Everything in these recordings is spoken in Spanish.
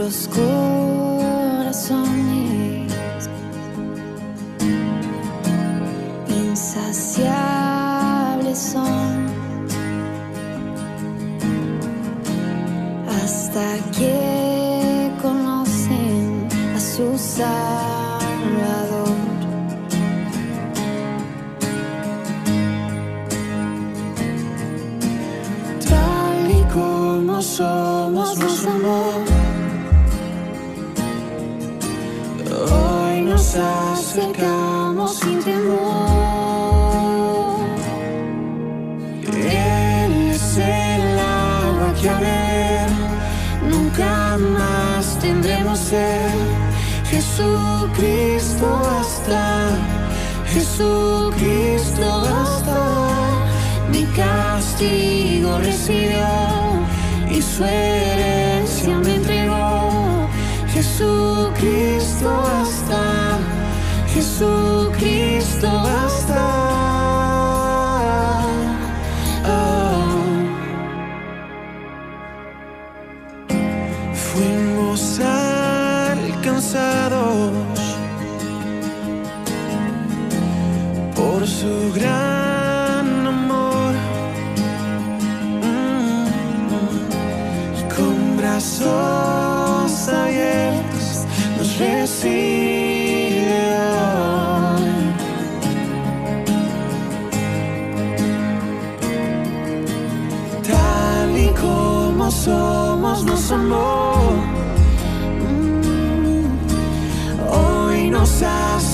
nuestros acercamos sin temor. Él es el agua que a beber nunca más tendremos sed. Jesucristo basta, Jesucristo basta. Mi castigo recibió y su herencia me entregó. Jesucristo basta, Jesucristo basta.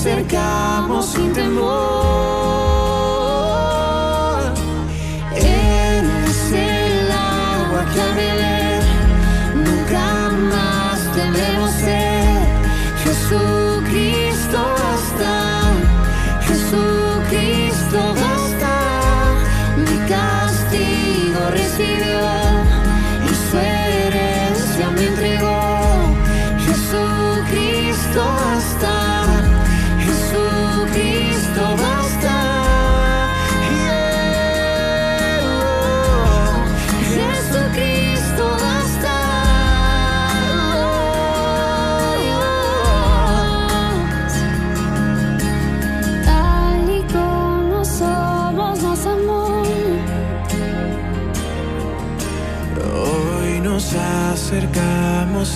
Acercamos sin temor.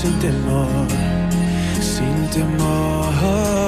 Sin temor, sin temor.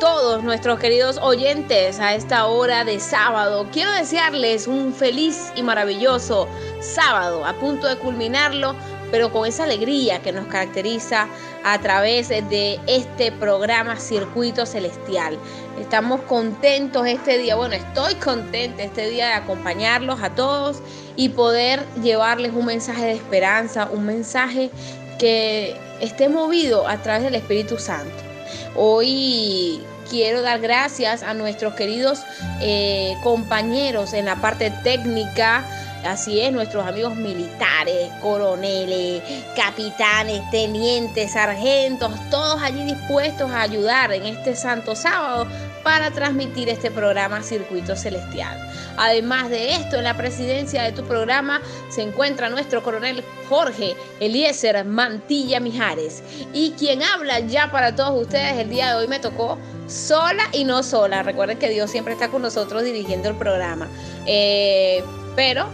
Todos nuestros queridos oyentes a esta hora de sábado. Quiero desearles un feliz y maravilloso sábado, a punto de culminarlo, pero con esa alegría que nos caracteriza a través de este programa Circuito Celestial. Estamos contentos este día, bueno, estoy contenta este día de acompañarlos a todos y poder llevarles un mensaje de esperanza, un mensaje que esté movido a través del Espíritu Santo. Hoy quiero dar gracias a nuestros queridos eh, compañeros en la parte técnica, Así es, nuestros amigos militares, coroneles, capitanes, tenientes, sargentos, todos allí dispuestos a ayudar en este santo sábado para transmitir este programa Circuito Celestial. Además de esto, en la presidencia de tu programa se encuentra nuestro coronel Jorge Eliezer Mantilla Mijares. Y quien habla ya para todos ustedes el día de hoy me tocó sola y no sola. Recuerden que Dios siempre está con nosotros dirigiendo el programa. Eh, pero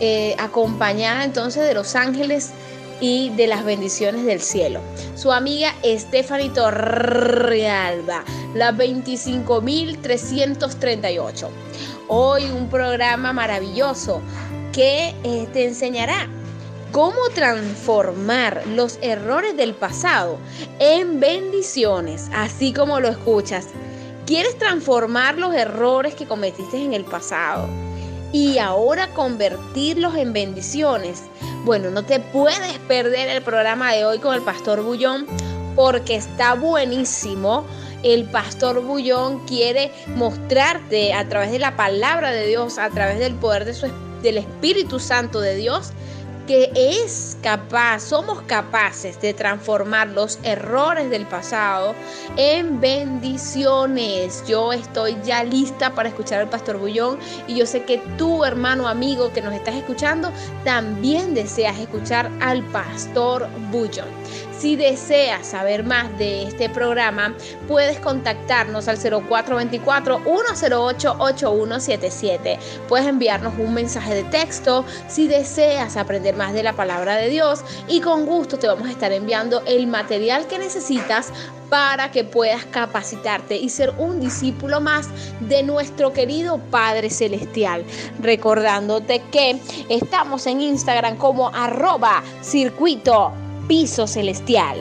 eh, acompañada entonces de los ángeles y de las bendiciones del cielo. Su amiga Stephanie Torrealba, la 25.338. Hoy un programa maravilloso que eh, te enseñará cómo transformar los errores del pasado en bendiciones, así como lo escuchas. ¿Quieres transformar los errores que cometiste en el pasado? y ahora convertirlos en bendiciones. Bueno, no te puedes perder el programa de hoy con el pastor Bullón porque está buenísimo. El pastor Bullón quiere mostrarte a través de la palabra de Dios, a través del poder de su, del Espíritu Santo de Dios, que es capaz, somos capaces de transformar los errores del pasado en bendiciones. Yo estoy ya lista para escuchar al pastor Bullón y yo sé que tú, hermano amigo que nos estás escuchando, también deseas escuchar al pastor Bullón. Si deseas saber más de este programa, puedes contactarnos al 0424-108-8177. Puedes enviarnos un mensaje de texto si deseas aprender más de la palabra de Dios y con gusto te vamos a estar enviando el material que necesitas para que puedas capacitarte y ser un discípulo más de nuestro querido Padre Celestial. Recordándote que estamos en Instagram como arroba circuito Piso Celestial.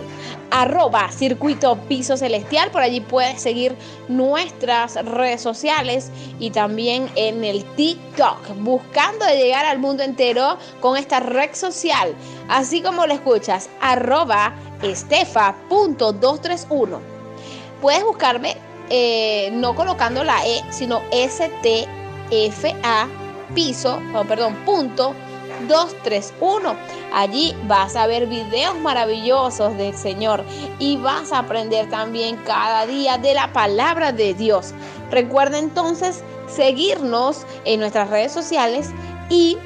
Arroba Circuito Piso Celestial. Por allí puedes seguir nuestras redes sociales y también en el TikTok, buscando llegar al mundo entero con esta red social. Así como lo escuchas, arroba estefa.231. Puedes buscarme eh, no colocando la E, sino STFA piso, oh, perdón, punto 231. Allí vas a ver videos maravillosos del Señor y vas a aprender también cada día de la palabra de Dios. Recuerda entonces seguirnos en nuestras redes sociales y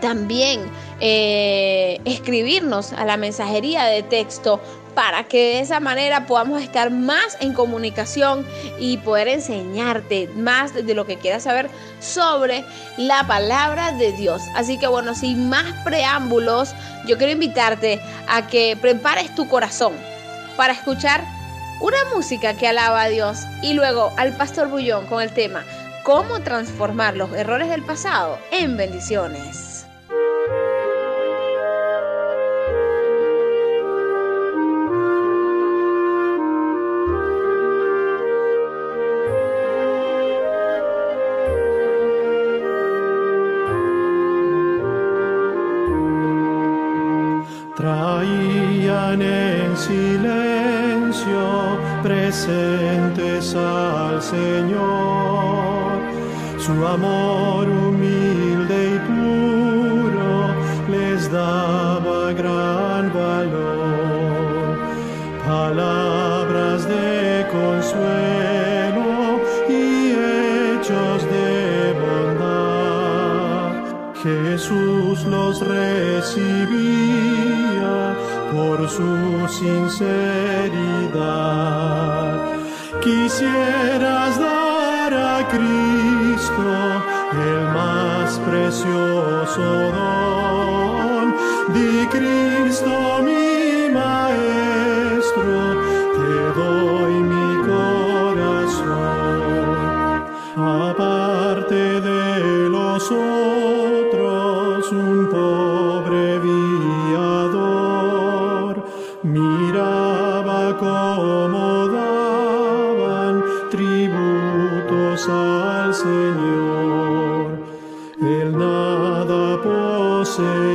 también eh, escribirnos a la mensajería de texto para que de esa manera podamos estar más en comunicación y poder enseñarte más de lo que quieras saber sobre la palabra de Dios. Así que bueno, sin más preámbulos, yo quiero invitarte a que prepares tu corazón para escuchar una música que alaba a Dios y luego al pastor Bullón con el tema cómo transformar los errores del pasado en bendiciones. Presentes al Señor, su amor Jesús los recibía por su sinceridad. Quisieras dar a Cristo el más precioso don. Di Cristo mi Maestro, say.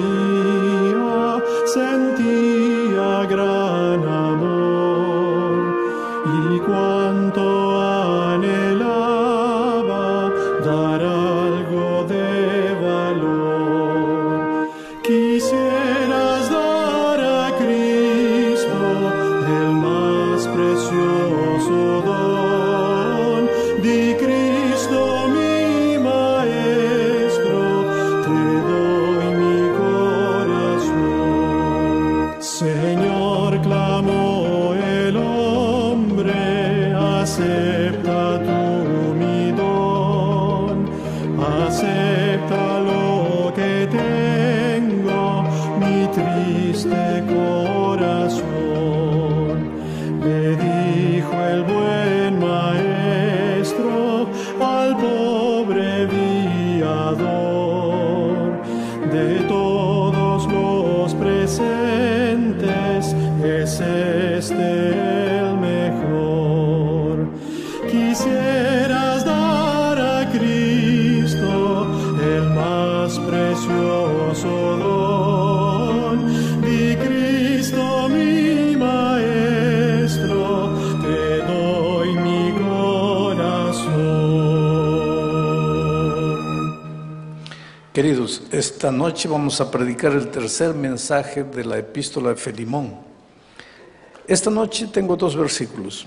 Queridos, esta noche vamos a predicar el tercer mensaje de la epístola de Felimón. Esta noche tengo dos versículos,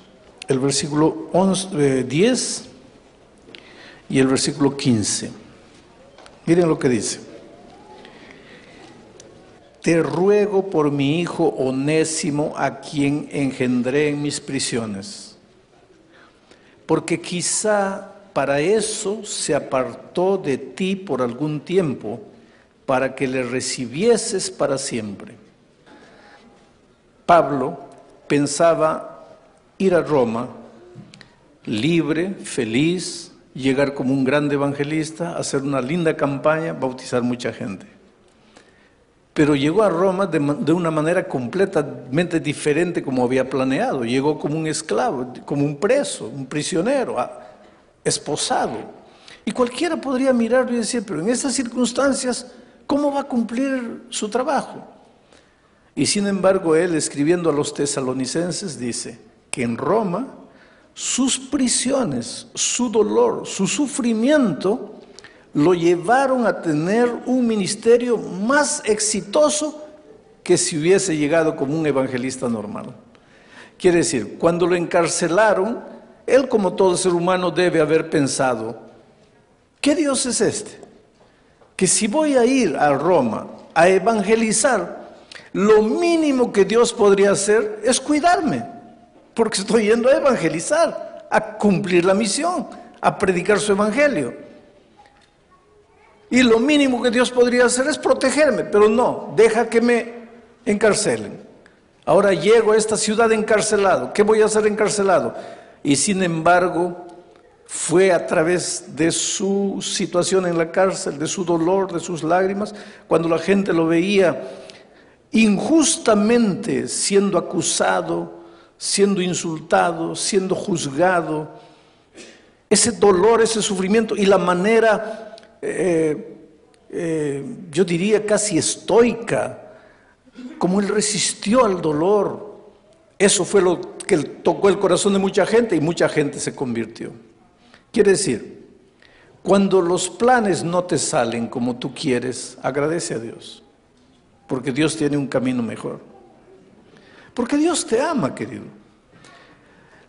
el versículo 11, eh, 10 y el versículo 15. Miren lo que dice. Te ruego por mi hijo onésimo a quien engendré en mis prisiones, porque quizá para eso se apartó de ti por algún tiempo, para que le recibieses para siempre. Pablo pensaba ir a Roma libre, feliz, llegar como un grande evangelista, hacer una linda campaña, bautizar mucha gente. Pero llegó a Roma de, de una manera completamente diferente como había planeado. Llegó como un esclavo, como un preso, un prisionero, a- esposado. Y cualquiera podría mirarlo y decir, pero en estas circunstancias, ¿cómo va a cumplir su trabajo? Y sin embargo, él escribiendo a los tesalonicenses dice que en Roma sus prisiones, su dolor, su sufrimiento lo llevaron a tener un ministerio más exitoso que si hubiese llegado como un evangelista normal. Quiere decir, cuando lo encarcelaron, él como todo ser humano debe haber pensado, ¿qué Dios es este? Que si voy a ir a Roma a evangelizar, lo mínimo que Dios podría hacer es cuidarme, porque estoy yendo a evangelizar, a cumplir la misión, a predicar su evangelio. Y lo mínimo que Dios podría hacer es protegerme, pero no, deja que me encarcelen. Ahora llego a esta ciudad encarcelado. ¿Qué voy a hacer encarcelado? Y sin embargo, fue a través de su situación en la cárcel, de su dolor, de sus lágrimas, cuando la gente lo veía injustamente siendo acusado, siendo insultado, siendo juzgado, ese dolor, ese sufrimiento y la manera, eh, eh, yo diría casi estoica, como él resistió al dolor, eso fue lo que tocó el corazón de mucha gente y mucha gente se convirtió. Quiere decir, cuando los planes no te salen como tú quieres, agradece a Dios, porque Dios tiene un camino mejor. Porque Dios te ama, querido.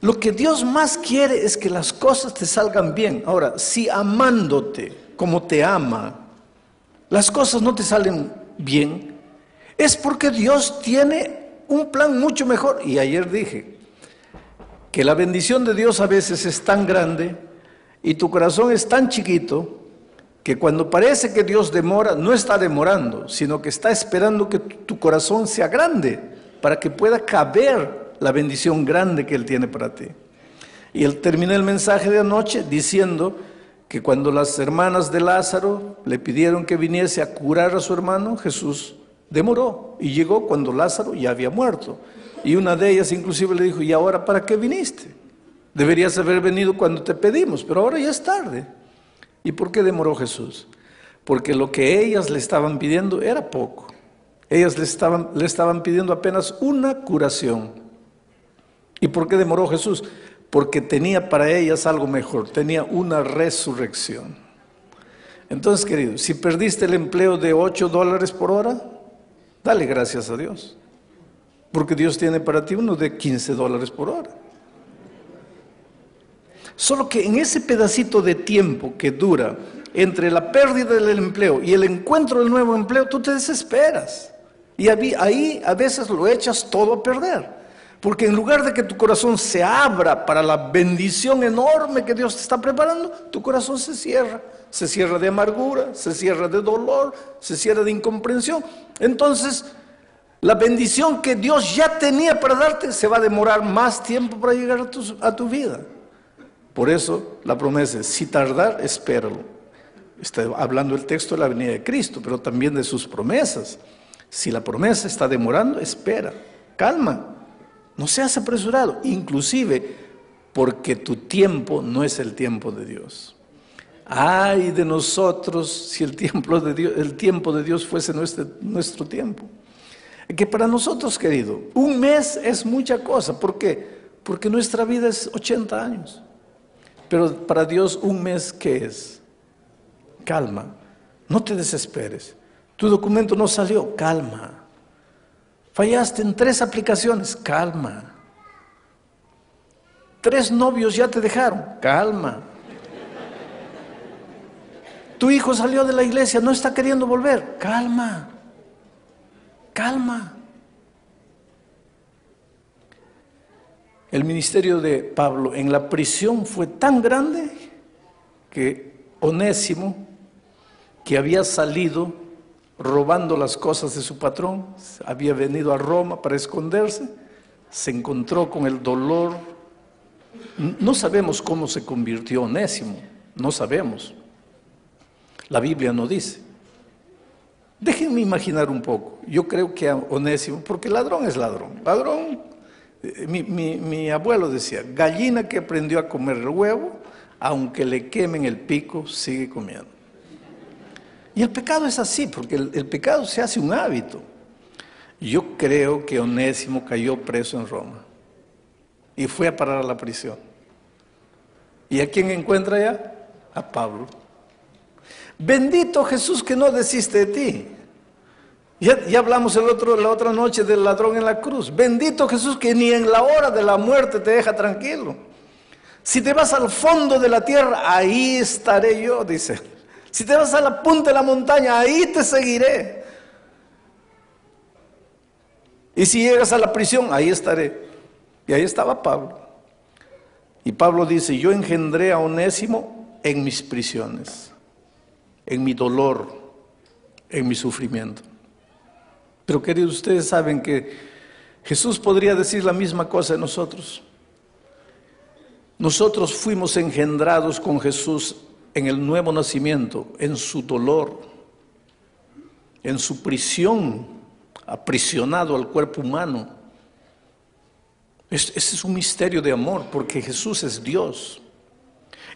Lo que Dios más quiere es que las cosas te salgan bien. Ahora, si amándote como te ama, las cosas no te salen bien, es porque Dios tiene un plan mucho mejor. Y ayer dije que la bendición de Dios a veces es tan grande y tu corazón es tan chiquito que cuando parece que Dios demora, no está demorando, sino que está esperando que tu corazón sea grande para que pueda caber la bendición grande que Él tiene para ti. Y él terminé el mensaje de anoche diciendo que cuando las hermanas de Lázaro le pidieron que viniese a curar a su hermano, Jesús demoró y llegó cuando Lázaro ya había muerto. Y una de ellas inclusive le dijo, ¿y ahora para qué viniste? Deberías haber venido cuando te pedimos, pero ahora ya es tarde. ¿Y por qué demoró Jesús? Porque lo que ellas le estaban pidiendo era poco. Ellas le estaban, le estaban pidiendo apenas una curación. ¿Y por qué demoró Jesús? Porque tenía para ellas algo mejor, tenía una resurrección. Entonces, querido, si perdiste el empleo de 8 dólares por hora, Dale gracias a Dios. Porque Dios tiene para ti uno de 15 dólares por hora. Solo que en ese pedacito de tiempo que dura entre la pérdida del empleo y el encuentro del nuevo empleo, tú te desesperas. Y ahí a veces lo echas todo a perder. Porque en lugar de que tu corazón se abra para la bendición enorme que Dios te está preparando, tu corazón se cierra. Se cierra de amargura, se cierra de dolor, se cierra de incomprensión. Entonces, la bendición que Dios ya tenía para darte se va a demorar más tiempo para llegar a tu, vida. Por eso la promesa es, si tardar, espéralo. Está hablando el texto de la venida de Cristo, pero también de sus promesas. Si la promesa está demorando, espera, calma, no seas apresurado, inclusive porque tu tiempo no es el tiempo de Dios. Ay de nosotros si el tiempo de Dios, fuese nuestro tiempo. Que para nosotros, querido, un mes es mucha cosa. ¿Por qué? Porque nuestra vida es 80 años. Pero para Dios un mes, ¿qué es? Calma, no te desesperes. Tu documento no salió, calma. Fallaste en tres aplicaciones, calma. Tres novios ya te dejaron, calma. Tu hijo salió de la iglesia, no está queriendo volver, calma. Calma. El ministerio de Pablo en la prisión fue tan grande que Onésimo, que había salido robando las cosas de su patrón, había venido a Roma para esconderse, se encontró con el dolor. No sabemos cómo se convirtió Onésimo, no sabemos. La Biblia no dice. Déjenme imaginar un poco. Yo creo que a Onésimo, porque ladrón es ladrón. Ladrón, eh, mi, mi abuelo decía, gallina que aprendió a comer el huevo, aunque le quemen el pico, sigue comiendo. Y el pecado es así, porque el, pecado se hace un hábito. Yo creo que Onésimo cayó preso en Roma y fue a parar a la prisión. ¿Y a quién encuentra ya? A Pablo. Bendito Jesús que no desiste de ti. Ya, hablamos la otra noche del ladrón en la cruz. Bendito Jesús que ni en la hora de la muerte te deja tranquilo. Si te vas al fondo de la tierra, ahí estaré yo, dice. Si te vas a la punta de la montaña, ahí te seguiré. Y si llegas a la prisión, ahí estaré. Y ahí estaba Pablo. Y Pablo dice, yo engendré a Onésimo en mis prisiones, en mi dolor, en mi sufrimiento. Pero queridos, ustedes saben que Jesús podría decir la misma cosa de nosotros. Nosotros fuimos engendrados con Jesús en el nuevo nacimiento, en su dolor, en su prisión, aprisionado al cuerpo humano. Ese es un misterio de amor, porque Jesús es Dios.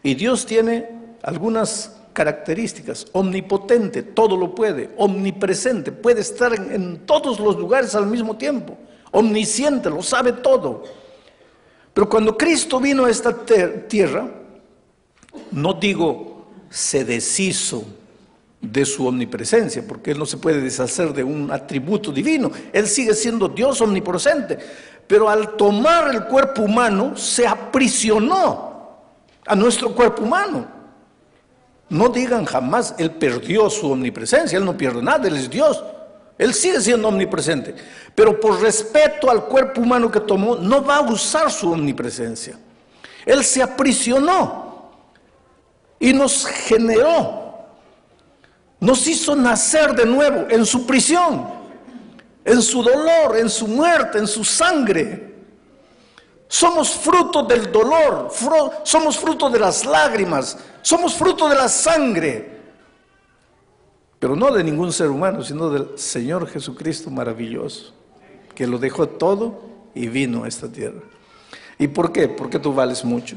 Y Dios tiene algunas características, omnipotente, todo lo puede, omnipresente, puede estar en, todos los lugares al mismo tiempo, omnisciente, lo sabe todo. Pero cuando Cristo vino a esta tierra, no digo se deshizo de su omnipresencia, porque Él no se puede deshacer de un atributo divino. Él sigue siendo Dios omnipresente, pero al tomar el cuerpo humano se aprisionó a nuestro cuerpo humano. No digan jamás, Él perdió su omnipresencia, Él no pierde nada, Él es Dios. Él sigue siendo omnipresente, pero por respeto al cuerpo humano que tomó, no va a usar su omnipresencia. Él se aprisionó y nos generó, nos hizo nacer de nuevo en su prisión, en su dolor, en su muerte, en su sangre. Somos fruto del dolor, somos fruto de las lágrimas, somos fruto de la sangre, pero no de ningún ser humano, sino del Señor Jesucristo maravilloso, que lo dejó todo y vino a esta tierra. ¿Y por qué? Porque tú vales mucho.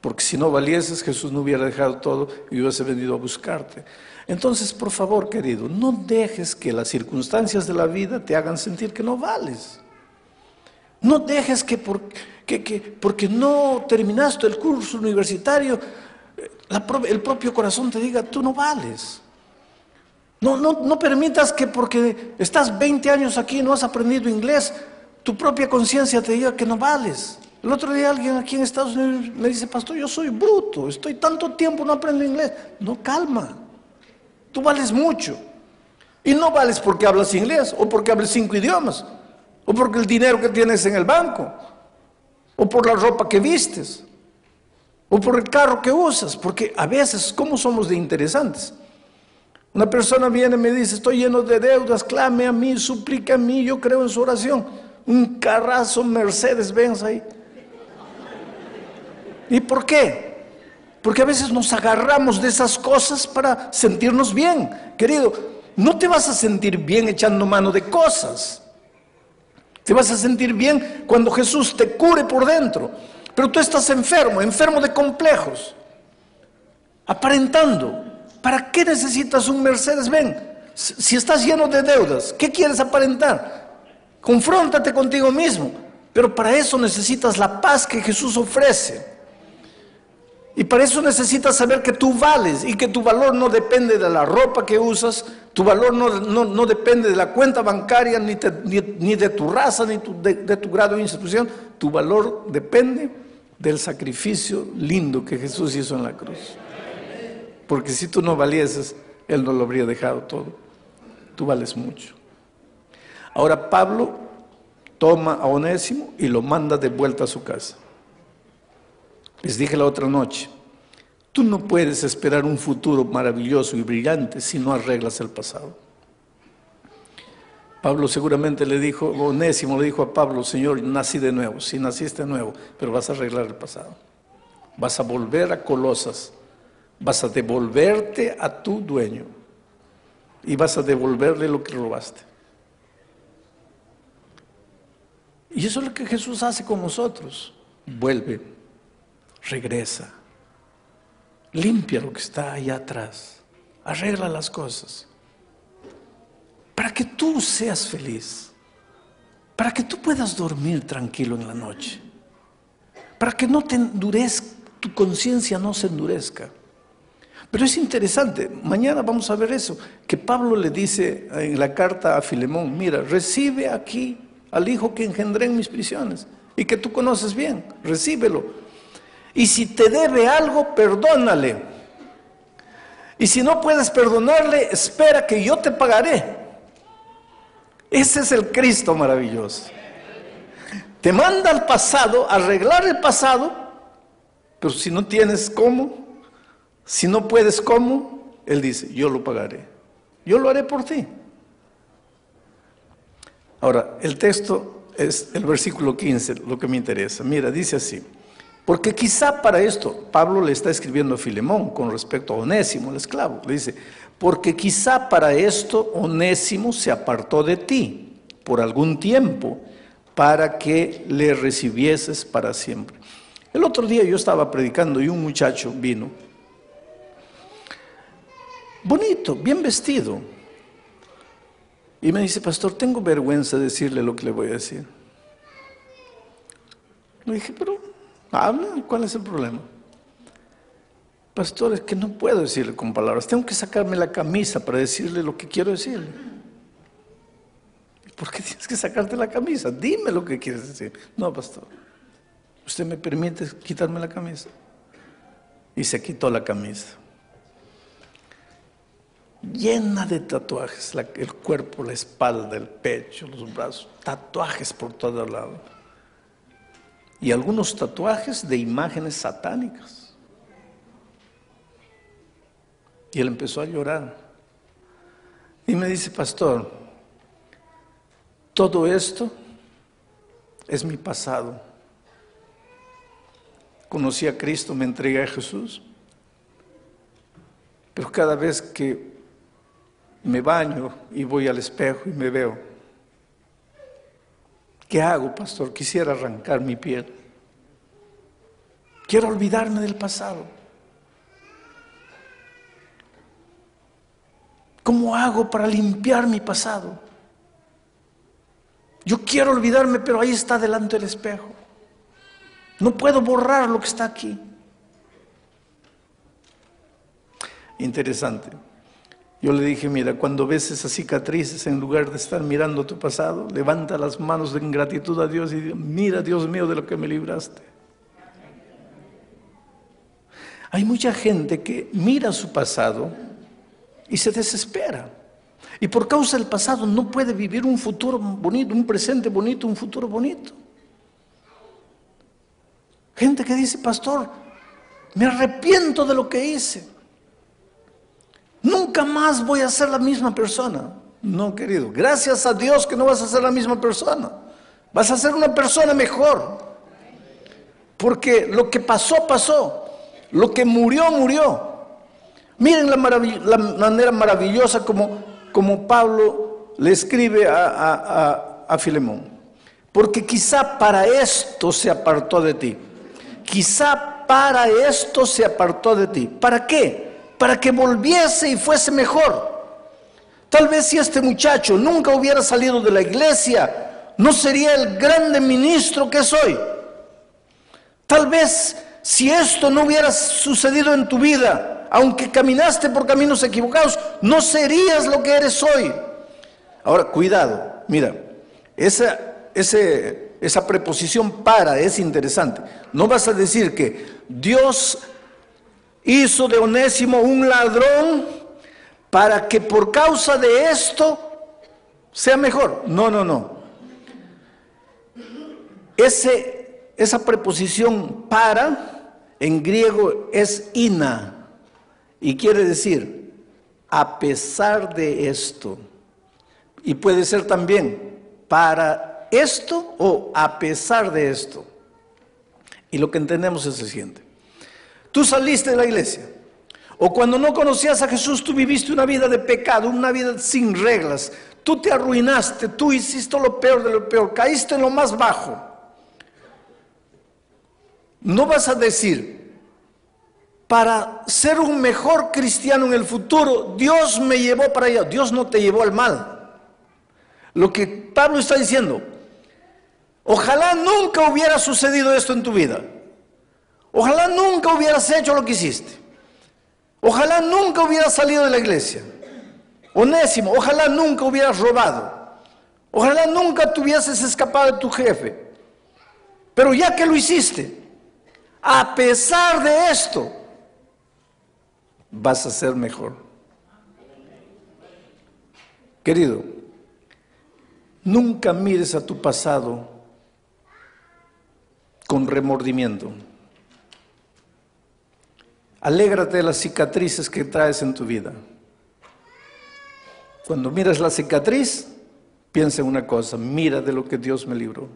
Porque si no valieses, Jesús no hubiera dejado todo y hubiese venido a buscarte. Entonces, por favor, querido, no dejes que las circunstancias de la vida te hagan sentir que no vales. No dejes que, porque no terminaste el curso universitario, el propio corazón te diga, tú no vales. No, no, no permitas que porque estás 20 años aquí y no has aprendido inglés, tu propia conciencia te diga que no vales. El otro día alguien aquí en Estados Unidos me dice, pastor, yo soy bruto, estoy tanto tiempo, no aprendo inglés. No, calma, tú vales mucho. Y no vales porque hablas inglés o porque hablas cinco idiomas o porque el dinero que tienes en el banco o por la ropa que vistes o por el carro que usas, porque a veces, ¿cómo somos de interesantes? Una persona viene y me dice, estoy lleno de deudas, clame a mí, suplique a mí, yo creo en su oración. Un carrazo Mercedes Benz ahí. ¿Y por qué? Porque a veces nos agarramos de esas cosas para sentirnos bien. Querido, no te vas a sentir bien echando mano de cosas. Te vas a sentir bien cuando Jesús te cure por dentro. Pero tú estás enfermo, enfermo de complejos, aparentando. ¿Para qué necesitas un Mercedes Benz? Si estás lleno de deudas, ¿qué quieres aparentar? Confróntate contigo mismo. Pero para eso necesitas la paz que Jesús ofrece. Y para eso necesitas saber que tú vales y que tu valor no depende de la ropa que usas, tu valor no, depende de la cuenta bancaria, ni, de tu raza, ni de, de tu grado de institución. Tu valor depende del sacrificio lindo que Jesús hizo en la cruz. Porque si tú no valieses, Él no lo habría dejado todo. Tú vales mucho. Ahora Pablo toma a Onésimo y lo manda de vuelta a su casa. Les dije la otra noche, tú no puedes esperar un futuro maravilloso y brillante si no arreglas el pasado. Pablo seguramente le dijo, Onésimo le dijo a Pablo, Señor, nací de nuevo, sí naciste de nuevo, pero vas a arreglar el pasado. Vas a volver a Colosas, vas a devolverte a tu dueño y vas a devolverle lo que robaste. Y eso es lo que Jesús hace con nosotros. Vuelve, regresa, limpia lo que está allá atrás, arregla las cosas. Para que tú seas feliz, para que tú puedas dormir tranquilo en la noche, para que no te endurezca, tu conciencia no se endurezca. Pero es interesante, mañana vamos a ver eso, que Pablo le dice en la carta a Filemón, mira, recibe aquí al hijo que engendré en mis prisiones y que tú conoces bien, recíbelo. Y si te debe algo, perdónale. Y si no puedes perdonarle, espera que yo te pagaré. Ese es el Cristo maravilloso. Te manda al pasado, arreglar el pasado, pero si no tienes cómo, si no puedes cómo, Él dice, yo lo pagaré. Yo lo haré por ti. Ahora, el texto es el versículo 15, lo que me interesa. Mira, dice así. Porque quizá para esto, Pablo le está escribiendo a Filemón con respecto a Onésimo, el esclavo. Le dice, porque quizá para esto Onésimo se apartó de ti por algún tiempo para que le recibieses para siempre. El otro día yo estaba predicando y un muchacho vino, bonito, bien vestido, y me dice, pastor, tengo vergüenza de decirle lo que le voy a decir. Le dije, pero habla, ¿cuál es el problema? Pastor, es que no puedo decirle con palabras, tengo que sacarme la camisa para decirle lo que quiero decirle. ¿Por qué tienes que sacarte la camisa? Dime lo que quieres decir. No, pastor, ¿usted me permite quitarme la camisa? Y se quitó la camisa. Llena de tatuajes, el cuerpo, la espalda, el pecho, los brazos, tatuajes por todo lado. Y algunos tatuajes de imágenes satánicas. Y él empezó a llorar. Y me dice, pastor, todo esto es mi pasado. Conocí a Cristo, me entregué a Jesús, pero cada vez que me baño y voy al espejo y me veo, ¿qué hago, pastor? Quisiera arrancar mi piel. Quiero olvidarme del pasado. ¿Cómo hago para limpiar mi pasado? Yo quiero olvidarme, pero ahí está delante del espejo. No puedo borrar lo que está aquí. Interesante. Yo le dije, mira, cuando ves esas cicatrices, en lugar de estar mirando tu pasado, levanta las manos de ingratitud a Dios y mira, Dios mío, de lo que me libraste. Hay mucha gente que mira su pasado y se desespera. Y por causa del pasado no puede vivir un futuro bonito, un presente bonito, un futuro bonito. Gente que dice, pastor, me arrepiento de lo que hice. Nunca más voy a ser la misma persona. No, querido. Gracias a Dios que no vas a ser la misma persona. Vas a ser una persona mejor. Porque lo que pasó, pasó. Lo que murió, murió. Miren la, manera maravillosa como, como, Pablo le escribe a, a, a Filemón. Porque quizá para esto se apartó de ti. Quizá para esto se apartó de ti. ¿Para qué? Para que volviese y fuese mejor. Tal vez si este muchacho nunca hubiera salido de la iglesia, no sería el grande ministro que soy. Tal vez si esto no hubiera sucedido en tu vida, aunque caminaste por caminos equivocados, no serías lo que eres hoy. Ahora, cuidado, mira, esa, ese esa preposición para es interesante. No vas a decir que Dios hizo de Onésimo un ladrón para que por causa de esto sea mejor. No, no, no. Esa preposición para en griego es ina y quiere decir a pesar de esto. Y puede ser también para esto o a pesar de esto. Y lo que entendemos es el siguiente. Tú saliste de la iglesia. O cuando no conocías a Jesús, tú viviste una vida de pecado, una vida sin reglas. Tú te arruinaste, tú hiciste lo peor de lo peor, caíste en lo más bajo. No vas a decir, para ser un mejor cristiano en el futuro, Dios me llevó para allá. Dios no te llevó al mal. Lo que Pablo está diciendo, Ojalá nunca hubiera sucedido esto en tu vida. Ojalá nunca hubieras hecho lo que hiciste. Ojalá nunca hubieras salido de la iglesia. Onésimo, ojalá nunca hubieras robado. Ojalá nunca te hubieses escapado de tu jefe. Pero ya que lo hiciste, a pesar de esto, vas a ser mejor. Querido, nunca mires a tu pasado con remordimiento. Alégrate de las cicatrices que traes en tu vida. Cuando miras la cicatriz, piensa en una cosa, mira de lo que Dios me libró.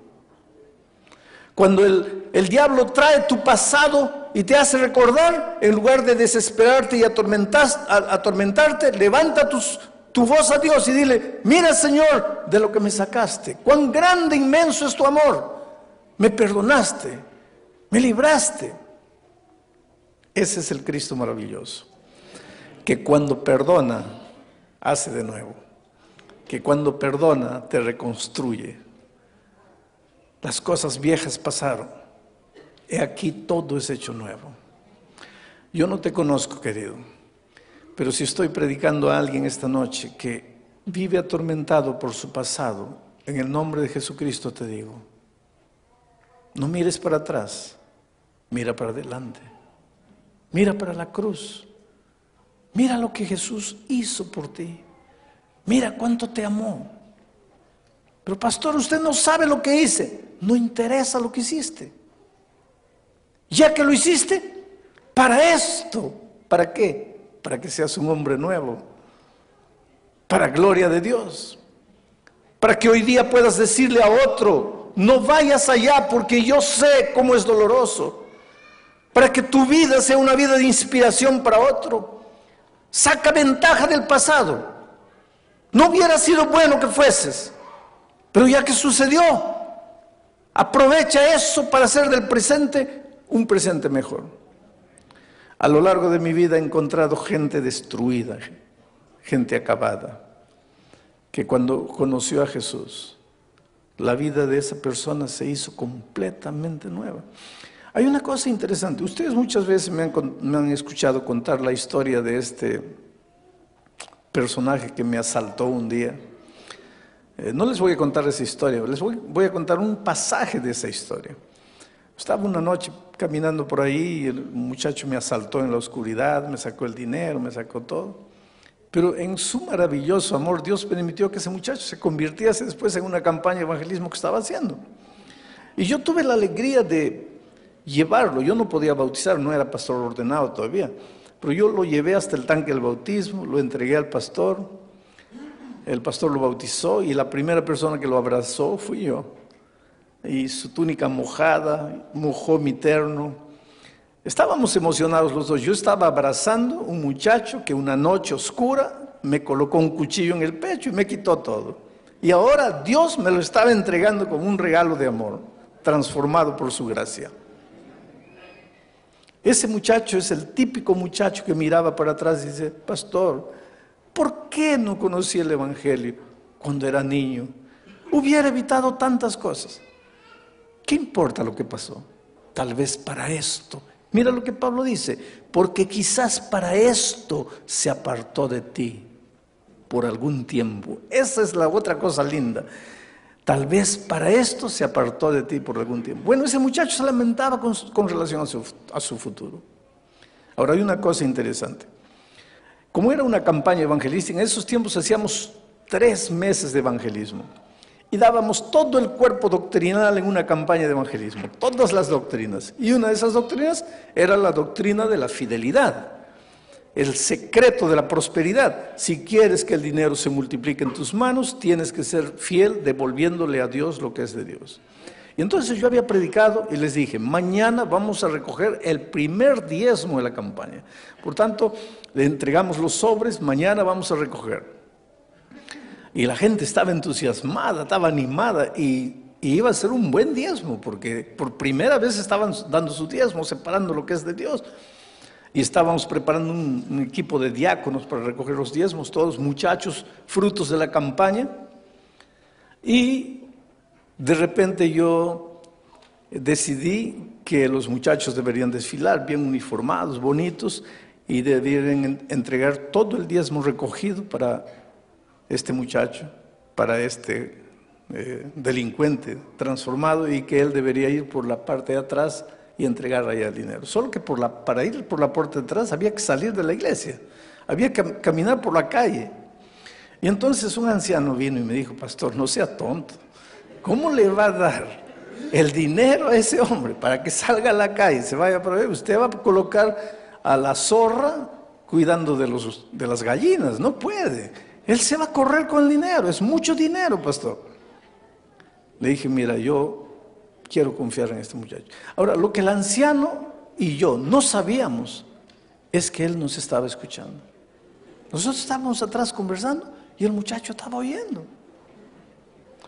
Cuando el, el, diablo trae tu pasado y te hace recordar, en lugar de desesperarte y atormentarte, levanta tus, tu voz a Dios y dile, mira Señor, de lo que me sacaste, cuán grande, inmenso es tu amor me perdonaste, me libraste. Ese es el Cristo maravilloso, que cuando perdona, hace de nuevo, que cuando perdona, te reconstruye. Las cosas viejas pasaron, he aquí todo es hecho nuevo. Yo no te conozco, querido, pero si estoy predicando a alguien esta noche que vive atormentado por su pasado, en el nombre de Jesucristo te digo, no mires para atrás, mira para adelante. Mira para la cruz. Mira lo que Jesús hizo por ti. Mira cuánto te amó. Pero pastor, usted no sabe lo que hice. No interesa lo que hiciste. Ya que lo hiciste, para esto. ¿Para qué? Para que seas un hombre nuevo. Para gloria de Dios. Para que hoy día puedas decirle a otro, no vayas allá porque yo sé cómo es doloroso. Para que tu vida sea una vida de inspiración para otro. Saca ventaja del pasado. No hubiera sido bueno que fueses, pero ya que sucedió, aprovecha eso para hacer del presente un presente mejor. A lo largo de mi vida he encontrado gente destruida, gente acabada, que cuando conoció a Jesús, la vida de esa persona se hizo completamente nueva. Hay una cosa interesante, ustedes muchas veces me han, escuchado contar la historia de este personaje que me asaltó un día. Eh, no les voy a contar esa historia, les voy, voy a contar un pasaje de esa historia. Estaba una noche caminando por ahí y el muchacho me asaltó en la oscuridad, me sacó el dinero, me sacó todo. Pero en su maravilloso amor, Dios permitió que ese muchacho se convirtiese después en una campaña de evangelismo que estaba haciendo. Y yo tuve la alegría de llevarlo. Yo no podía bautizar, no era pastor ordenado todavía. Pero yo lo llevé hasta el tanque del bautismo, lo entregué al pastor. El pastor lo bautizó y la primera persona que lo abrazó fui yo. Y su túnica mojada, mojó mi terno. Estábamos emocionados los dos. Yo estaba abrazando un muchacho que una noche oscura me colocó un cuchillo en el pecho y me quitó todo. Y ahora Dios me lo estaba entregando como un regalo de amor, transformado por su gracia. Ese muchacho es el típico muchacho que miraba para atrás y dice, pastor, ¿por qué no conocí el Evangelio cuando era niño? Hubiera evitado tantas cosas. ¿Qué importa lo que pasó? Tal vez para esto. Mira lo que Pablo dice, porque quizás para esto se apartó de ti por algún tiempo. Esa es la otra cosa linda. Tal vez para esto se apartó de ti por algún tiempo. Bueno, ese muchacho se lamentaba con, relación a su, futuro. Ahora hay una cosa interesante. Como era una campaña evangelística, en esos tiempos hacíamos tres meses de evangelismo y dábamos todo el cuerpo doctrinal en una campaña de evangelismo, todas las doctrinas. Y una de esas doctrinas era la doctrina de la fidelidad el secreto de la prosperidad. Si quieres que el dinero se multiplique en tus manos, tienes que ser fiel devolviéndole a Dios lo que es de Dios. Y entonces yo había predicado y les dije, mañana vamos a recoger el primer diezmo de la campaña. Por tanto, le entregamos los sobres, mañana vamos a recoger. Y la gente estaba entusiasmada, estaba animada y, iba a ser un buen diezmo, porque por primera vez estaban dando su diezmo, separando lo que es de Dios y estábamos preparando un, equipo de diáconos para recoger los diezmos, todos muchachos, frutos de la campaña. Y de repente yo decidí que los muchachos deberían desfilar bien uniformados, bonitos, y deberían entregar todo el diezmo recogido para este muchacho, para este eh, delincuente transformado, y que él debería ir por la parte de atrás y entregar allá el dinero. Solo que por para ir por la puerta de atrás había que salir de la iglesia, había que caminar por la calle. Y entonces un anciano vino y me dijo, pastor, no sea tonto, ¿cómo le va a dar el dinero a ese hombre para que salga a la calle, se vaya por ahí? Usted va a colocar a la zorra cuidando de, los, de las gallinas, no puede. Él se va a correr con el dinero, es mucho dinero, pastor. Le dije, mira, yo quiero confiar en este muchacho. Ahora, lo que el anciano y yo no sabíamos es que él nos estaba escuchando. Nosotros estábamos atrás conversando y el muchacho estaba oyendo.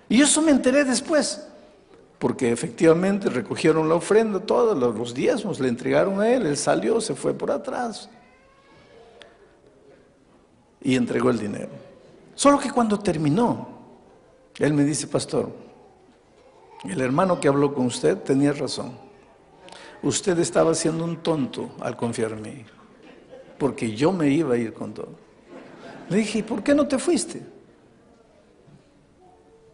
Y eso me enteré después, porque efectivamente recogieron la ofrenda, todos los diezmos, le entregaron a él, él salió, se fue por atrás y entregó el dinero. Solo que cuando terminó, él me dice, pastor, el hermano que habló con usted tenía razón. Usted estaba siendo un tonto al confiar en mí, porque yo me iba a ir con todo. Le dije, ¿y por qué no te fuiste?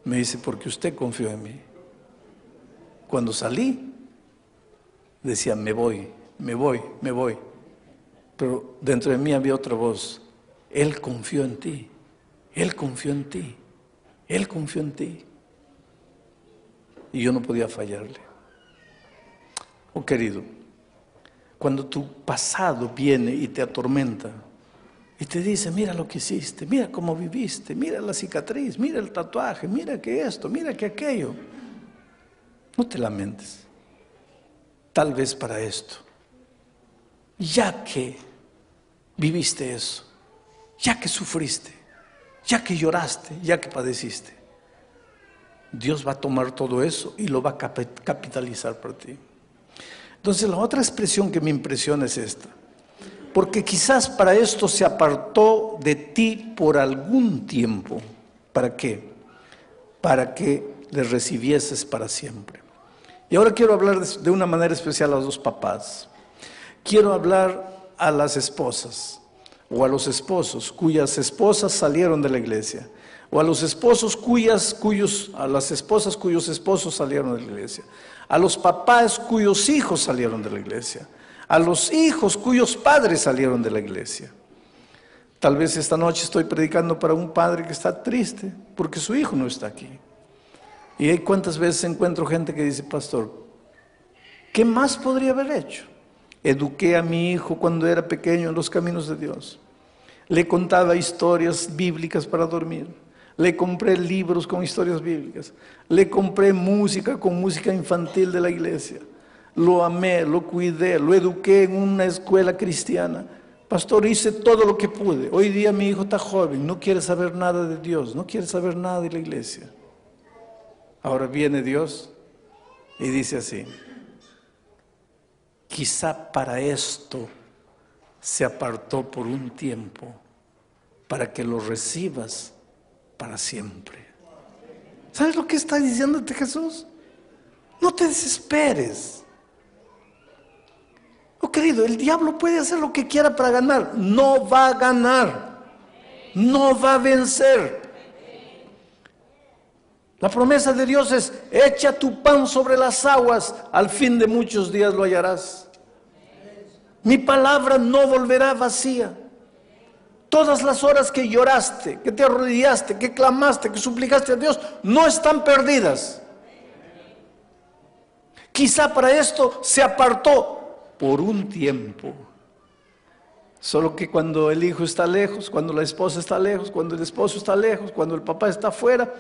Me dice, porque usted confió en mí. Cuando salí, decía, me voy, me voy, me voy. Pero dentro de mí había otra voz. Él confió en ti, Él confió en ti, Él confió en ti y yo no podía fallarle. Oh querido, cuando tu pasado viene y te atormenta y te dice, mira lo que hiciste, mira cómo viviste, mira la cicatriz, mira el tatuaje, mira que esto, mira que aquello, no te lamentes. Tal vez para esto, ya que viviste eso, ya que sufriste, ya que lloraste, ya que padeciste, Dios va a tomar todo eso y lo va a capitalizar por ti. Entonces la otra expresión que me impresiona es esta. Porque quizás para esto se apartó de ti por algún tiempo. ¿Para qué? Para que le recibieses para siempre. Y ahora quiero hablar de una manera especial a los papás. Quiero hablar a las esposas. o a los esposos cuyas esposas salieron de la iglesia, o a los esposos cuyas, cuyos, a las esposas cuyos esposos salieron de la iglesia, a los papás cuyos hijos salieron de la iglesia, a los hijos cuyos padres salieron de la iglesia. Tal vez esta noche estoy predicando para un padre que está triste porque su hijo no está aquí. Y hay cuántas veces encuentro gente que dice, pastor, ¿qué más podría haber hecho? Eduqué a mi hijo cuando era pequeño en los caminos de Dios. Le contaba historias bíblicas para dormir. Le compré libros con historias bíblicas. Le compré música con música infantil de la iglesia. Lo amé, lo cuidé, lo eduqué en una escuela cristiana. Pastor, hice todo lo que pude. Hoy día mi hijo está joven, no quiere saber nada de Dios, no quiere saber nada de la iglesia. Ahora viene Dios y dice así, quizá para esto se apartó por un tiempo, para que lo recibas para siempre. ¿Sabes lo que está diciéndote Jesús? No te desesperes. Oh, querido, el diablo puede hacer lo que quiera para ganar. No va a ganar. No va a vencer. La promesa de Dios es, echa tu pan sobre las aguas, al fin de muchos días lo hallarás. Mi palabra no volverá vacía. Todas las horas que lloraste, que te arrodillaste, que clamaste, que suplicaste a Dios, no están perdidas. Quizá para esto se apartó por un tiempo. Solo que cuando el hijo está lejos, cuando la esposa está lejos, cuando el esposo está lejos, cuando el papá está afuera,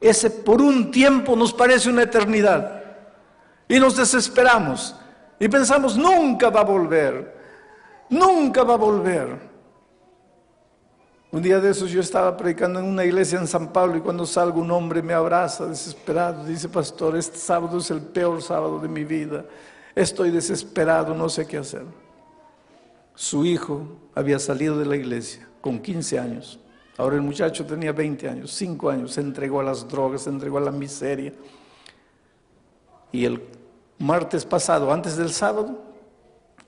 ese por un tiempo nos parece una eternidad. Y nos desesperamos y pensamos, nunca va a volver, nunca va a volver. Un día de esos yo estaba predicando en una iglesia en San Pablo y cuando salgo un hombre me abraza desesperado, dice, pastor, este sábado es el peor sábado de mi vida estoy desesperado, no sé qué hacer. Su hijo había salido de la iglesia con 15 años. Ahora el muchacho tenía 20 años, 5 años, se entregó a las drogas, se entregó a la miseria. Y el martes pasado, antes del sábado,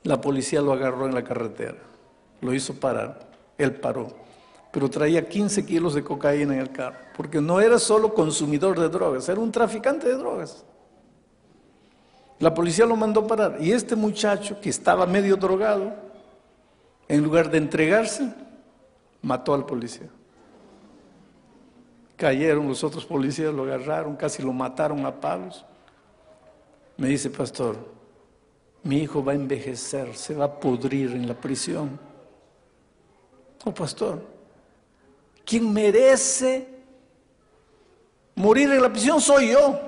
la policía lo agarró en la carretera, lo hizo parar, él paró, pero traía 15 kilos de cocaína en el carro, porque no era solo consumidor de drogas, era un traficante de drogas. La policía lo mandó parar y este muchacho que estaba medio drogado, en lugar de entregarse, mató al policía. Cayeron los otros policías, lo agarraron, casi lo mataron a palos. Me dice, pastor, mi hijo va a envejecer, se va a pudrir en la prisión. Oh, pastor, quien merece morir en la prisión soy yo.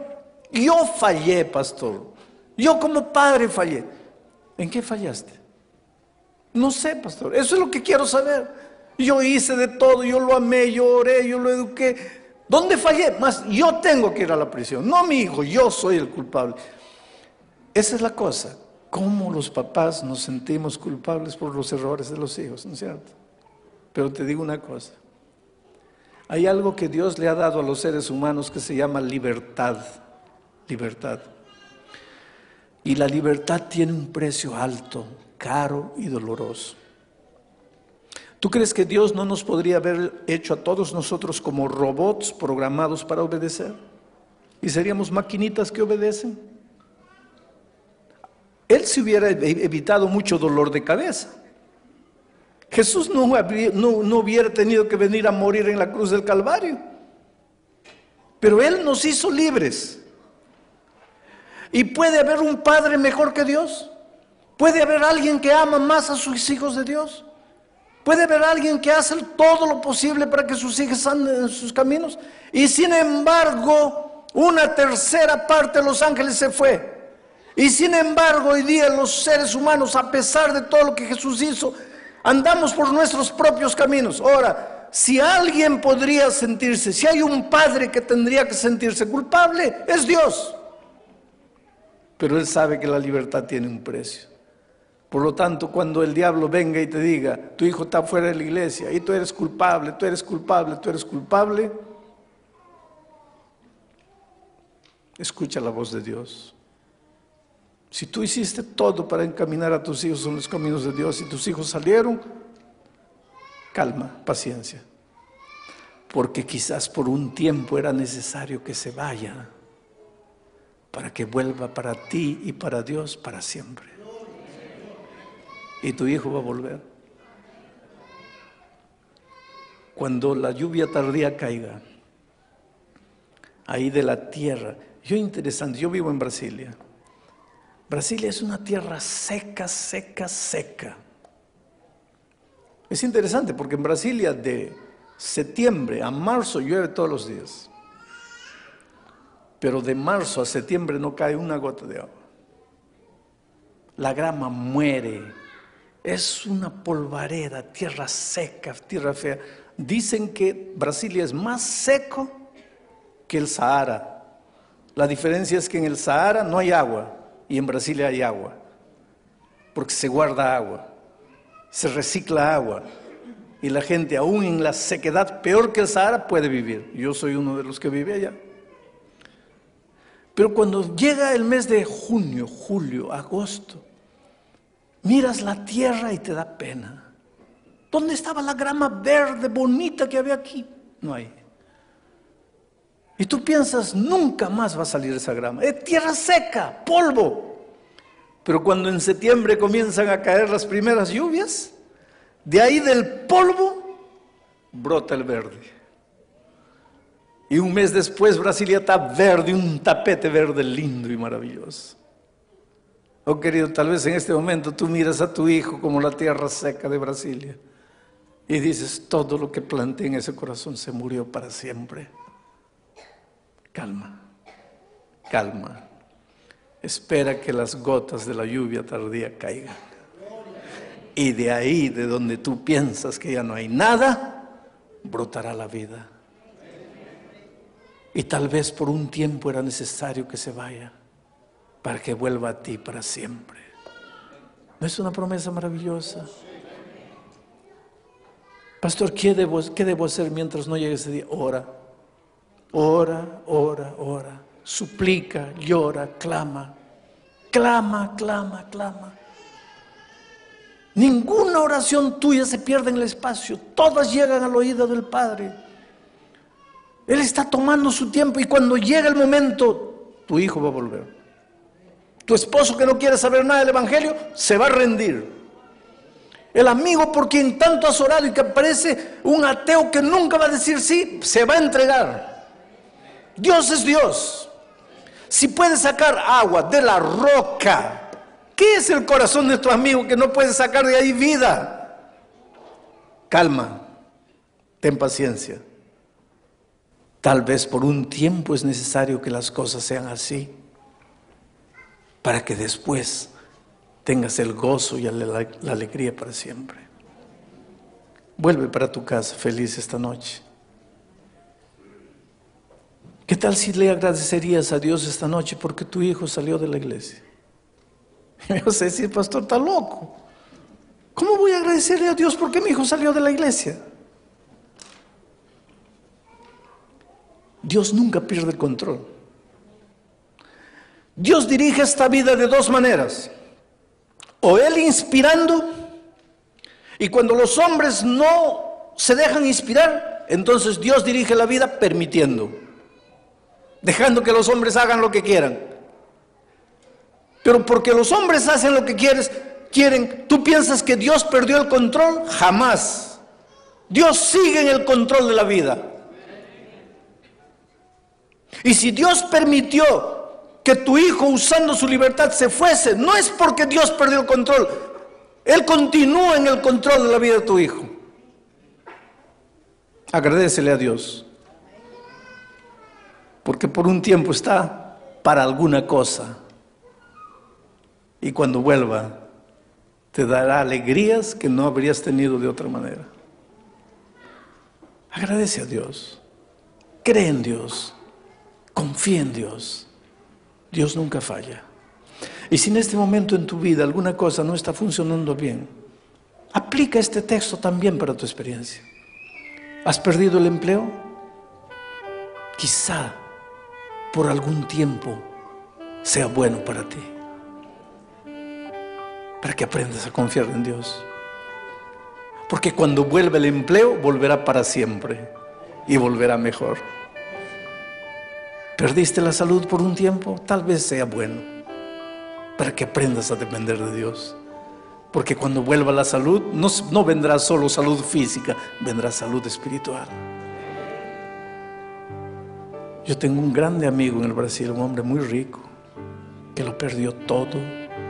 Yo fallé, pastor. Yo como padre fallé. ¿En qué fallaste? No sé, pastor. Eso es lo que quiero saber. Yo hice de todo, yo lo amé, yo oré, yo lo eduqué. ¿Dónde fallé? Más yo tengo que ir a la prisión, no mi hijo, yo soy el culpable. Esa es la cosa. ¿Cómo los papás nos sentimos culpables por los errores de los hijos? ¿No es cierto? Pero te digo una cosa. Hay algo que Dios le ha dado a los seres humanos que se llama libertad. Libertad. Y la libertad tiene un precio alto, caro y doloroso. ¿Tú crees que Dios no nos podría haber hecho a todos nosotros como robots programados para obedecer? ¿Y seríamos maquinitas que obedecen? Él se hubiera evitado mucho dolor de cabeza. Jesús no, hubiera tenido que venir a morir en la cruz del Calvario. Pero Él nos hizo libres. ¿Y puede haber un padre mejor que Dios? ¿Puede haber alguien que ama más a sus hijos de Dios? ¿Puede haber alguien que hace todo lo posible para que sus hijos anden en sus caminos? Y sin embargo, una tercera parte de los ángeles se fue. Y sin embargo, hoy día los seres humanos, a pesar de todo lo que Jesús hizo, andamos por nuestros propios caminos. Ahora, si alguien podría sentirse, si hay un padre que tendría que sentirse culpable, es Dios pero Él sabe que la libertad tiene un precio. Por lo tanto, cuando el diablo venga y te diga, tu hijo está fuera de la iglesia y tú eres culpable, tú eres culpable, tú eres culpable, escucha la voz de Dios. Si tú hiciste todo para encaminar a tus hijos en los caminos de Dios y tus hijos salieron, calma, paciencia. Porque quizás por un tiempo era necesario que se vaya para que vuelva para ti y para Dios para siempre. Y tu hijo va a volver. Cuando la lluvia tardía caiga, ahí de la tierra. Yo interesante, yo vivo en Brasilia. Brasilia es una tierra seca, seca, seca. Es interesante porque en Brasilia de septiembre a marzo llueve todos los días. Pero de marzo a septiembre no cae una gota de agua. La grama muere. Es una polvareda, tierra seca, tierra fea. Dicen que Brasilia es más seco que el Sahara. La diferencia es que en el Sahara no hay agua y en Brasilia hay agua, porque se guarda agua, se recicla agua y la gente aún en la sequedad peor que el Sahara puede vivir. Yo soy uno de los que vive allá. Pero cuando llega el mes de junio, julio, agosto, miras la tierra y te da pena. ¿Dónde estaba la grama verde bonita que había aquí? No hay. Y tú piensas, nunca más va a salir esa grama. Es tierra seca, polvo. Pero cuando en septiembre comienzan a caer las primeras lluvias, de ahí del polvo brota el verde. Y un mes después Brasilia está verde, un tapete verde lindo y maravilloso. Oh querido, tal vez en este momento tú miras a tu hijo como la tierra seca de Brasilia y dices, todo lo que planté en ese corazón se murió para siempre. Calma, calma. Espera que las gotas de la lluvia tardía caigan. Y de ahí, de donde tú piensas que ya no hay nada, brotará la vida. Y tal vez por un tiempo era necesario que se vaya para que vuelva a ti para siempre. ¿No es una promesa maravillosa? Pastor, ¿qué debo, hacer mientras no llegue ese día? Ora. Ora, ora, ora. Suplica, llora, clama. Clama, clama, clama. Ninguna oración tuya se pierde en el espacio. Todas llegan al oído del Padre. Él está tomando su tiempo y cuando llega el momento, tu hijo va a volver. Tu esposo que no quiere saber nada del Evangelio se va a rendir. El amigo por quien tanto has orado y que parece un ateo que nunca va a decir sí, se va a entregar. Dios es Dios. Si puede sacar agua de la roca, ¿qué es el corazón de tu amigo que no puede sacar de ahí vida? Calma, ten paciencia. Tal vez por un tiempo es necesario que las cosas sean así, para que después tengas el gozo y la, alegría para siempre. Vuelve para tu casa feliz esta noche. ¿Qué tal si le agradecerías a Dios esta noche porque tu hijo salió de la iglesia? Yo sé si pastor está loco. ¿Cómo voy a agradecerle a Dios porque mi hijo salió de la iglesia? Dios nunca pierde control. Dios dirige esta vida de dos maneras. O Él inspirando, y cuando los hombres no se dejan inspirar, entonces Dios dirige la vida permitiendo dejando que los hombres hagan lo que quieran. Pero porque los hombres hacen lo que quieres, quieren, ¿tú piensas que Dios perdió el control? Jamás. Dios sigue en el control de la vida. Y si Dios permitió que tu hijo usando su libertad se fuese, no es porque Dios perdió el control. Él continúa en el control de la vida de tu hijo. Agradecele a Dios porque por un tiempo está para alguna cosa. Y cuando vuelva, te dará alegrías que no habrías tenido de otra manera. Agradece a Dios, cree en Dios, confía en Dios. Dios nunca falla. Y si en este momento en tu vida alguna cosa no está funcionando bien, aplica este texto también para tu experiencia. ¿Has perdido el empleo? Quizá por algún tiempo sea bueno para ti. Para que aprendas a confiar en Dios. Porque cuando vuelve el empleo, volverá para siempre y volverá mejor. Perdiste la salud por un tiempo, tal vez sea bueno para que aprendas a depender de Dios. Porque cuando vuelva la salud, no, no vendrá solo salud física, vendrá salud espiritual. Yo tengo un grande amigo en el Brasil, un hombre muy rico, que lo perdió todo,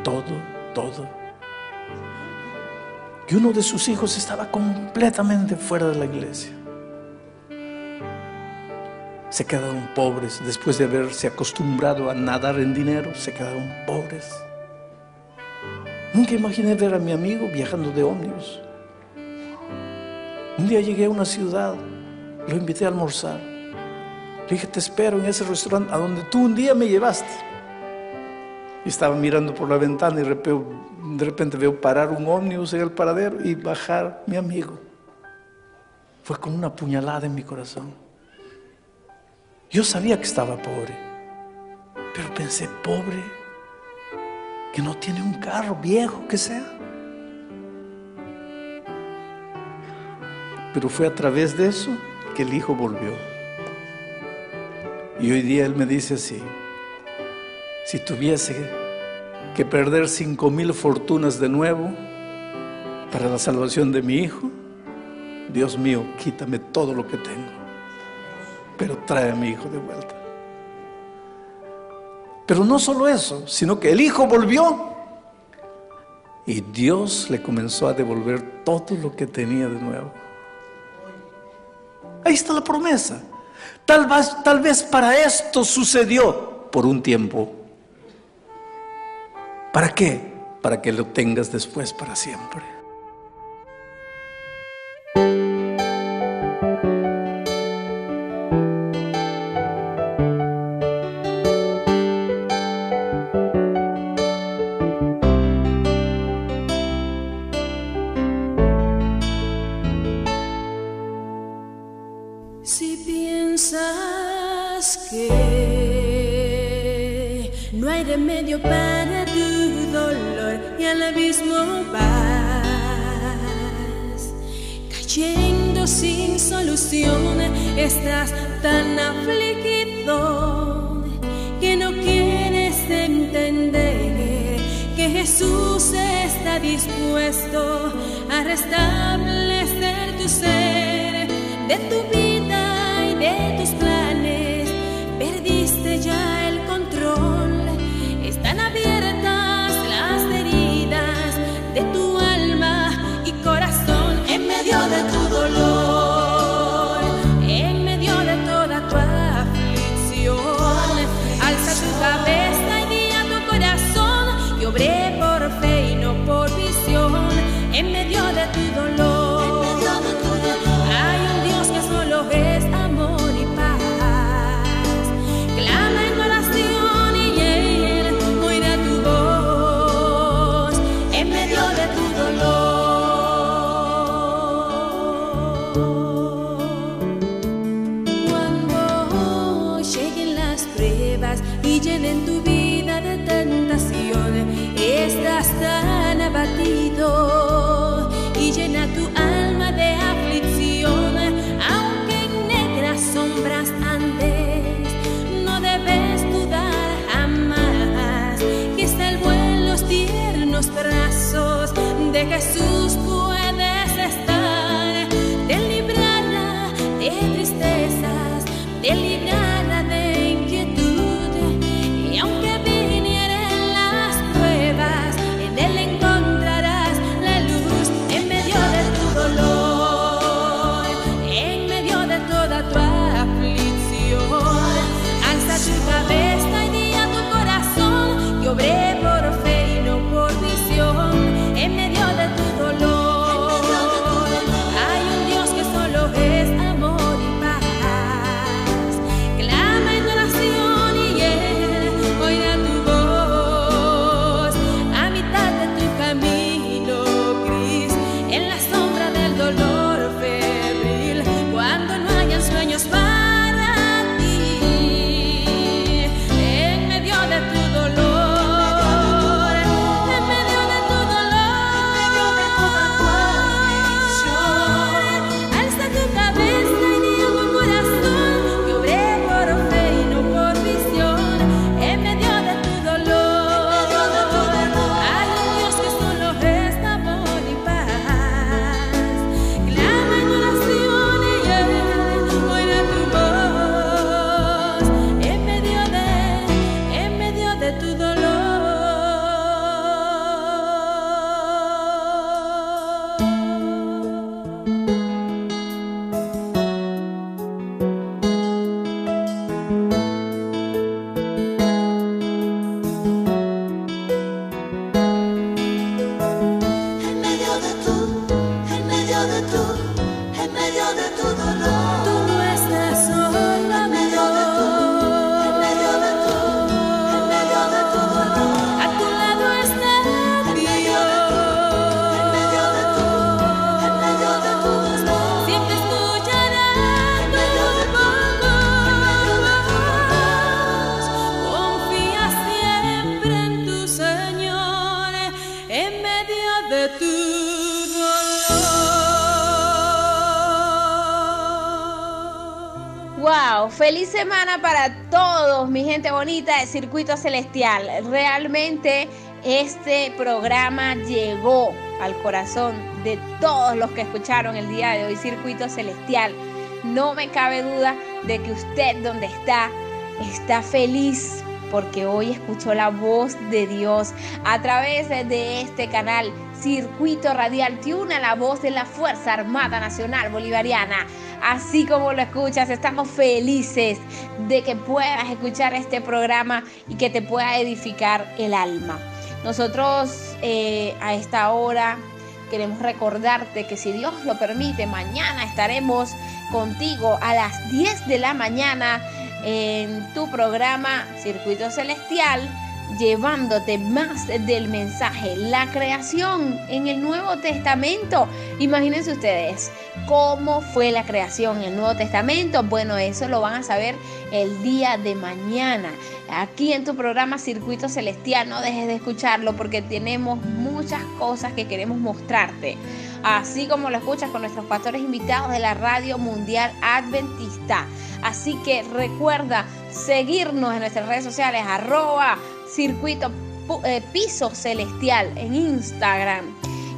todo, todo. Y uno de sus hijos estaba completamente fuera de la iglesia. Se quedaron pobres después de haberse acostumbrado a nadar en dinero, se quedaron pobres. Nunca imaginé ver a mi amigo viajando de ómnibus. Un día llegué a una ciudad, lo invité a almorzar. Dije, te espero en ese restaurante a donde tú un día me llevaste. Y estaba mirando por la ventana y de repente veo parar un ómnibus en el paradero y bajar mi amigo. Fue como una puñalada en mi corazón. Yo sabía que estaba pobre, pero pensé, pobre, que no tiene un carro viejo que sea. Pero fue a través de eso que el hijo volvió. Y hoy día él me dice así, si tuviese que perder cinco mil fortunas de nuevo para la salvación de mi hijo, Dios mío, quítame todo lo que tengo, pero trae a mi hijo de vuelta. Pero no solo eso, sino que el hijo volvió y Dios le comenzó a devolver todo lo que tenía de nuevo. Ahí está la promesa. Tal vez, tal vez para esto sucedió por un tiempo. ¿Para qué? Para que lo tengas después para siempre. Vida y de bonita de Circuito Celestial. Realmente este programa llegó al corazón de todos los que escucharon el día de hoy Circuito Celestial. No me cabe duda de que usted donde está está feliz porque hoy escuchó la voz de Dios a través de este canal Circuito Radial Tiuna, la voz de la Fuerza Armada Nacional Bolivariana. Así como lo escuchas, estamos felices de que puedas escuchar este programa y que te pueda edificar el alma. Nosotros eh, a esta hora queremos recordarte que si Dios lo permite, mañana estaremos contigo a las 10 de la mañana en tu programa Circuito Celestial, llevándote más del mensaje, la creación en el Nuevo Testamento. Imagínense ustedes cómo fue la creación en el Nuevo Testamento. Bueno, eso lo van a saber el día de mañana. Aquí en tu programa Circuito Celestial, no dejes de escucharlo porque tenemos muchas cosas que queremos mostrarte así como lo escuchas con nuestros pastores invitados de la Radio Mundial Adventista. Así que recuerda seguirnos en nuestras redes sociales, arroba circuito eh, piso celestial en Instagram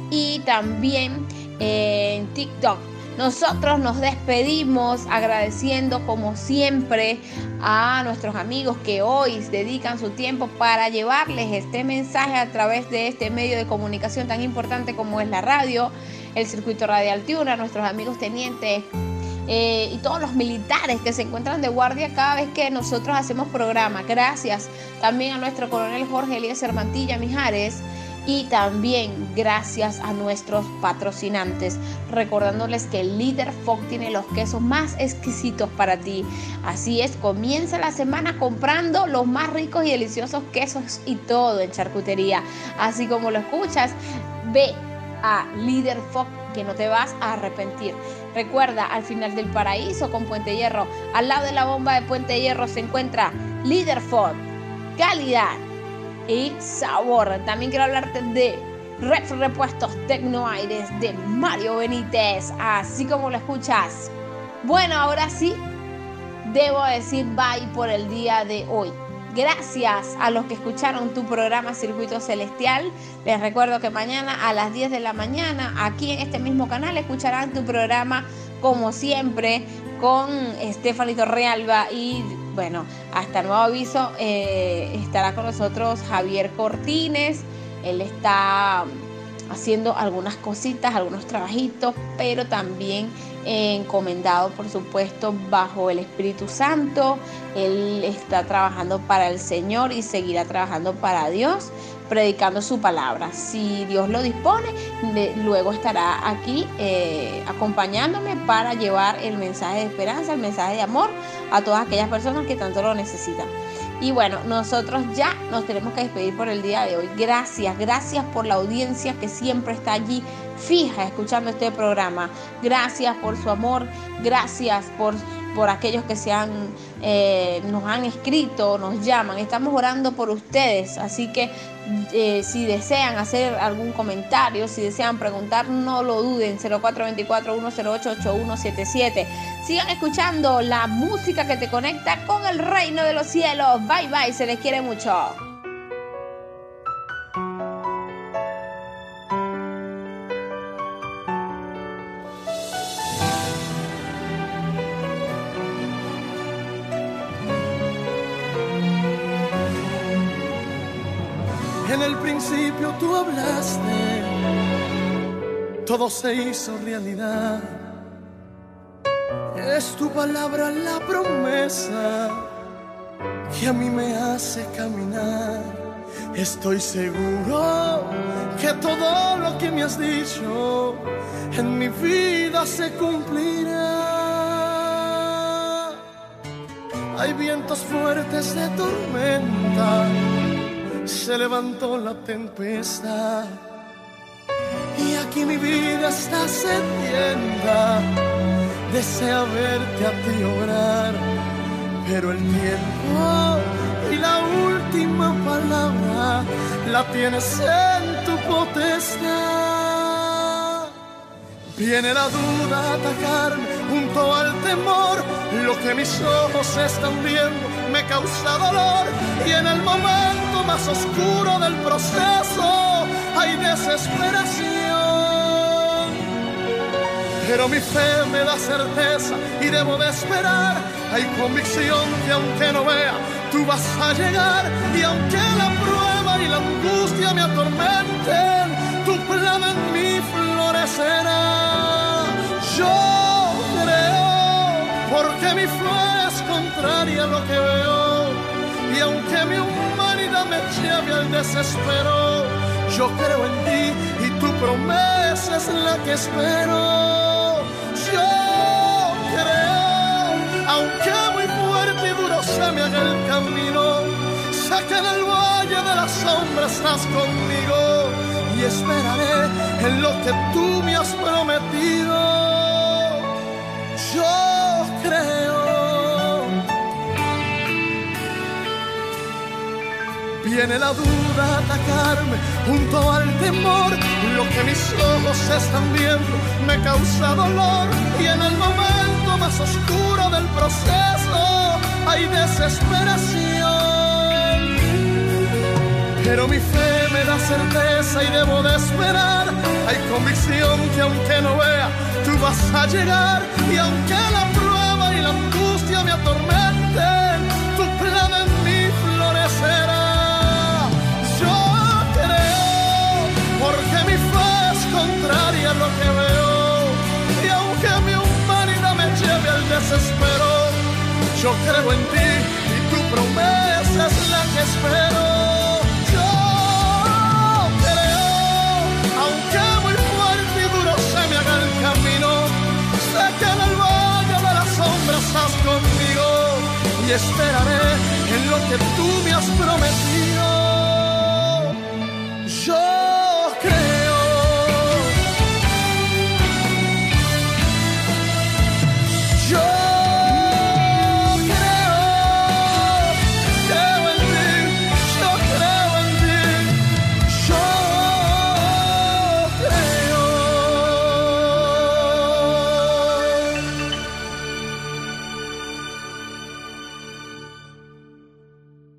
y también en TikTok. Nosotros nos despedimos agradeciendo como siempre a nuestros amigos que hoy dedican su tiempo para llevarles este mensaje a través de este medio de comunicación tan importante como es la radio, el circuito radial Tiuna, nuestros amigos tenientes eh, y todos los militares que se encuentran de guardia cada vez que nosotros hacemos programa. Gracias también a nuestro coronel Jorge Elías Mantilla Mijares y también gracias a nuestros patrocinantes, recordándoles que líder Fox tiene los quesos más exquisitos para ti. Así es, comienza la semana comprando los más ricos y deliciosos quesos y todo en charcutería. Así como lo escuchas, ve a líder Fox que no te vas a arrepentir. Recuerda, al final del paraíso con Puente Hierro, al lado de la bomba de Puente Hierro se encuentra Líder Food, calidad y sabor. También quiero hablarte de Red Repuestos Tecnoaires de Mario Benítez, así como lo escuchas. Bueno, ahora sí, debo decir bye por el día de hoy. Gracias a los que escucharon tu programa Circuito Celestial. Les recuerdo que mañana a las 10 de la mañana, aquí en este mismo canal, escucharán tu programa como siempre con Estefanito Realba y bueno, hasta nuevo aviso eh, estará con nosotros Javier Cortines. Él está haciendo algunas cositas, algunos trabajitos, pero también encomendado, por supuesto, bajo el Espíritu Santo. Él está trabajando para el Señor y seguirá trabajando para Dios, predicando su palabra. Si Dios lo dispone, luego estará aquí eh, acompañándome para llevar el mensaje de esperanza, el mensaje de amor a todas aquellas personas que tanto lo necesitan. Y bueno, nosotros ya nos tenemos que despedir por el día de hoy. Gracias, gracias por la audiencia que siempre está allí fija escuchando este programa. Gracias por su amor, gracias por, por aquellos que se han, eh, nos han escrito, nos llaman. Estamos orando por ustedes, así que eh, si desean hacer algún comentario, si desean preguntar, no lo duden. 0424-108-8177. Sigan escuchando la música que te conecta con el reino de los cielos. Bye bye, se les quiere mucho. Principio tú hablaste, todo se hizo realidad. Es tu palabra la promesa que a mí me hace caminar. Estoy seguro que todo lo que me has dicho en mi vida se cumplirá. Hay vientos fuertes de tormenta se levantó la tempestad y aquí mi vida está sedienta. Desea verte a ti obrar, pero el tiempo y la última palabra la tienes en tu potestad. Viene la duda a atacarme junto al temor. Lo que mis ojos están viendo me causa dolor. Y en el momento más oscuro del proceso hay desesperación. Pero mi fe me da certeza y debo de esperar. Hay convicción que aunque no vea, tú vas a llegar. Y aunque la prueba y la angustia me atormenten, tu plan en mí florecerá. Yo creo, porque mi fe es contraria a lo que veo. Y aunque mi humanidad me lleve al desespero, yo creo en ti y tu promesa es la que espero. Yo creo, aunque muy fuerte y duro se me haga el camino, sé que el valle de la sombra estás conmigo y esperaré en lo que tú me has prometido. Viene la duda a atacarme junto al temor. Lo que mis ojos están viendo me causa dolor. Y en el momento más oscuro del proceso hay desesperación. Pero mi fe me da certeza y debo de esperar. Hay convicción que aunque no vea, tú vas a llegar. Y aunque la prueba y la angustia me atormenten, contraria lo que veo. Y aunque mi humanidad me lleve al desespero, yo creo en ti y tu promesa es la que espero. Yo creo, aunque muy fuerte y duro se me haga el camino, sé que en el valle de las sombras estás conmigo y esperaré en lo que tú me has prometido.